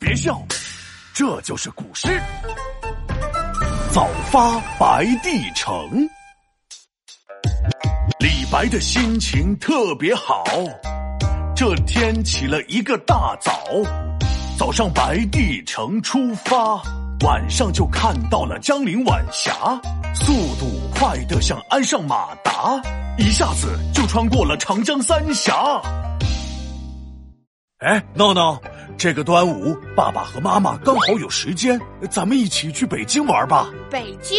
别笑，这就是古诗《早发白帝城》。李白的心情特别好，这天起了一个大早，早上白帝城出发，晚上就看到了江陵晚霞，速度快得像鞍上马达，一下子就穿过了长江三峡。哎，闹闹，这个端午，爸爸和妈妈刚好有时间，咱们一起去北京玩吧。北京，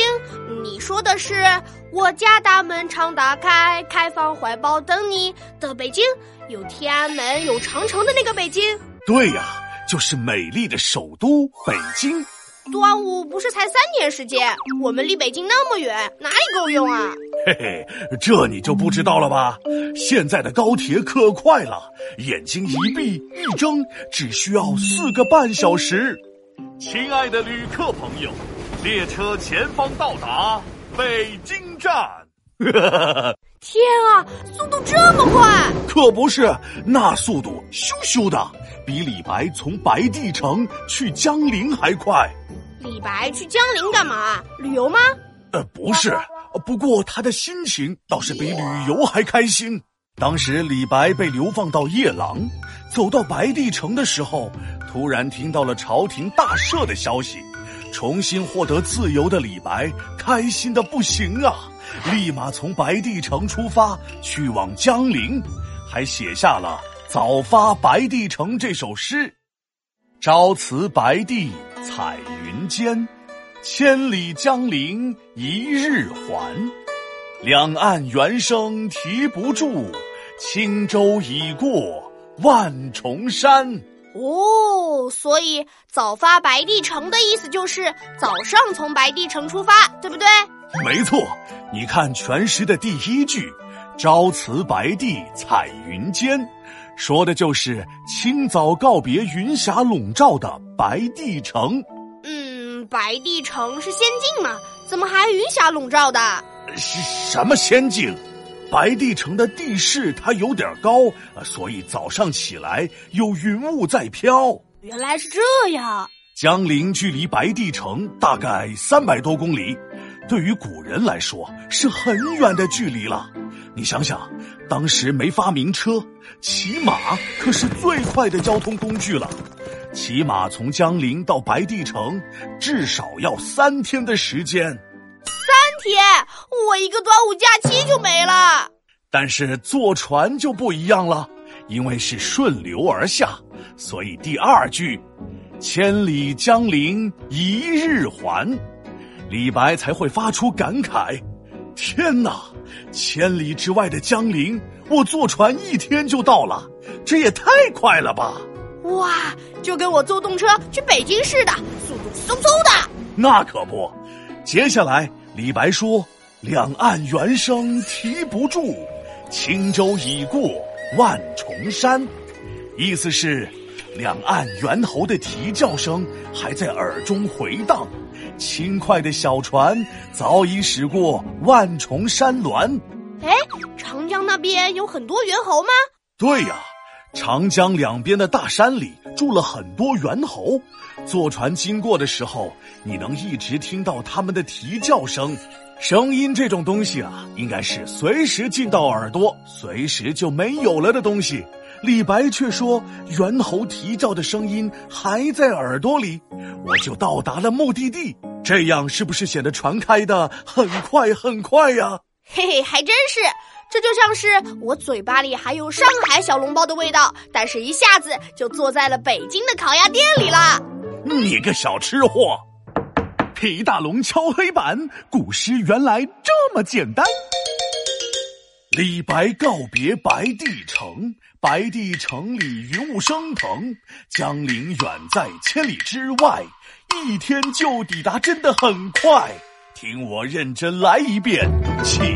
你说的是我家大门常打开，开放怀抱等你的北京，有天安门，有长城的那个北京。对呀，就是美丽的首都北京。端午不是才三天时间，我们离北京那么远，哪里够用啊？嘿嘿，这你就不知道了吧？现在的高铁可快了，眼睛一闭一睁，只需要四个半小时。亲爱的旅客朋友，列车前方到达北京站。天啊，速度这么快！可不是，那速度咻咻的，比李白从白帝城去江陵还快。李白去江陵干嘛？旅游吗？呃，不是，不过他的心情倒是比旅游还开心。当时李白被流放到夜郎，走到白帝城的时候，突然听到了朝廷大赦的消息，重新获得自由的李白开心的不行啊！立马从白帝城出发去往江陵，还写下了《早发白帝城》这首诗：“朝辞白帝。”彩云间，千里江陵一日还。两岸猿声啼不住，轻舟已过万重山。哦，所以早发白帝城的意思就是早上从白帝城出发，对不对？没错，你看全诗的第一句“朝辞白帝彩云间”。说的就是清早告别云霞笼罩的白帝城。嗯，白帝城是仙境吗？怎么还云霞笼罩的？是什么仙境？白帝城的地势它有点高，所以早上起来有云雾在飘。原来是这样。江陵距离白帝城大概三百多公里，对于古人来说是很远的距离了。你想想，当时没发明车，骑马可是最快的交通工具了。骑马从江陵到白帝城，至少要三天的时间。三天，我一个端午假期就没了。但是坐船就不一样了，因为是顺流而下，所以第二句“千里江陵一日还”，李白才会发出感慨：“天哪！”千里之外的江陵，我坐船一天就到了，这也太快了吧！哇，就跟我坐动车去北京似的，速度嗖嗖的。那可不，接下来李白说：“两岸猿声啼不住，轻舟已过万重山。”意思是，两岸猿猴的啼叫声还在耳中回荡。轻快的小船早已驶过万重山峦。哎，长江那边有很多猿猴吗？对呀，长江两边的大山里住了很多猿猴。坐船经过的时候，你能一直听到它们的啼叫声。声音这种东西啊，应该是随时进到耳朵，随时就没有了的东西。李白却说，猿猴啼叫的声音还在耳朵里，我就到达了目的地。这样是不是显得船开的很快很快呀？嘿嘿，还真是。这就像是我嘴巴里还有上海小笼包的味道，但是一下子就坐在了北京的烤鸭店里了。你个小吃货！皮大龙敲黑板，古诗原来这么简单。李白告别白帝城，白帝城里云雾升腾，江陵远在千里之外。一天就抵达，真的很快。听我认真来一遍，起。